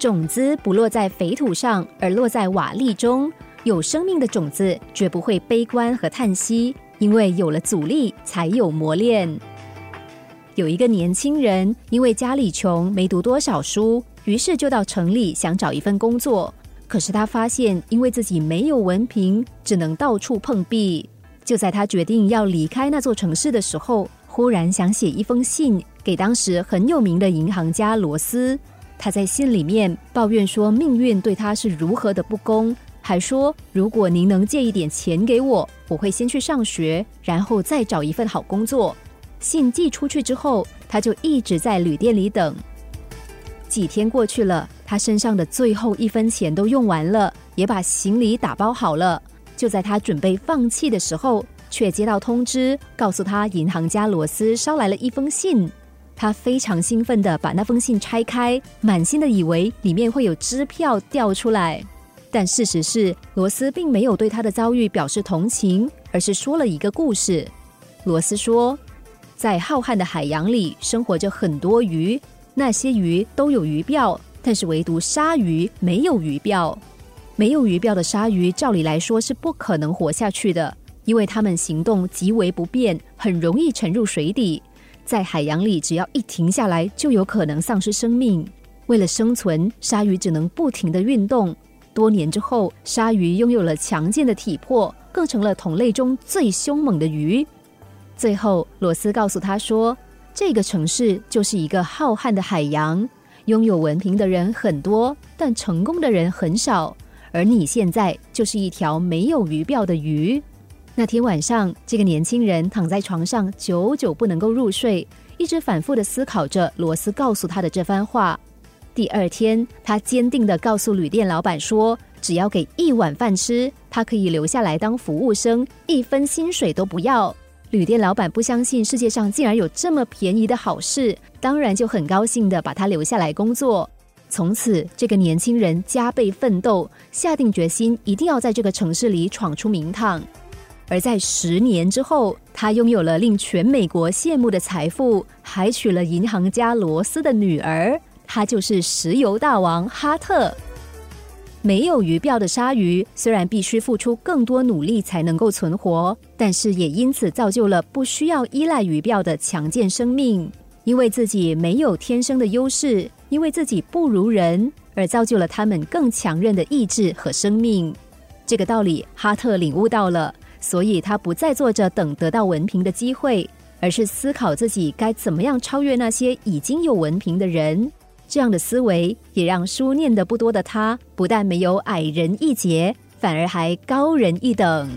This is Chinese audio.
种子不落在肥土上，而落在瓦砾中。有生命的种子绝不会悲观和叹息，因为有了阻力，才有磨练。有一个年轻人，因为家里穷，没读多少书，于是就到城里想找一份工作。可是他发现，因为自己没有文凭，只能到处碰壁。就在他决定要离开那座城市的时候，忽然想写一封信给当时很有名的银行家罗斯。他在信里面抱怨说，命运对他是如何的不公。还说，如果您能借一点钱给我，我会先去上学，然后再找一份好工作。信寄出去之后，他就一直在旅店里等。几天过去了，他身上的最后一分钱都用完了，也把行李打包好了。就在他准备放弃的时候，却接到通知，告诉他银行家罗斯捎来了一封信。他非常兴奋的把那封信拆开，满心的以为里面会有支票掉出来。但事实是，罗斯并没有对他的遭遇表示同情，而是说了一个故事。罗斯说，在浩瀚的海洋里，生活着很多鱼，那些鱼都有鱼鳔，但是唯独鲨鱼没有鱼鳔。没有鱼鳔的鲨鱼，照理来说是不可能活下去的，因为它们行动极为不便，很容易沉入水底。在海洋里，只要一停下来，就有可能丧失生命。为了生存，鲨鱼只能不停的运动。多年之后，鲨鱼拥有了强健的体魄，更成了同类中最凶猛的鱼。最后，罗斯告诉他说：“这个城市就是一个浩瀚的海洋，拥有文凭的人很多，但成功的人很少。而你现在就是一条没有鱼鳔的鱼。”那天晚上，这个年轻人躺在床上，久久不能够入睡，一直反复的思考着罗斯告诉他的这番话。第二天，他坚定的告诉旅店老板说：“只要给一碗饭吃，他可以留下来当服务生，一分薪水都不要。”旅店老板不相信世界上竟然有这么便宜的好事，当然就很高兴的把他留下来工作。从此，这个年轻人加倍奋斗，下定决心一定要在这个城市里闯出名堂。而在十年之后，他拥有了令全美国羡慕的财富，还娶了银行家罗斯的女儿。他就是石油大王哈特。没有鱼鳔的鲨鱼，虽然必须付出更多努力才能够存活，但是也因此造就了不需要依赖鱼鳔的强健生命。因为自己没有天生的优势，因为自己不如人，而造就了他们更强韧的意志和生命。这个道理，哈特领悟到了，所以他不再坐着等得到文凭的机会，而是思考自己该怎么样超越那些已经有文凭的人。这样的思维也让书念的不多的他，不但没有矮人一截，反而还高人一等。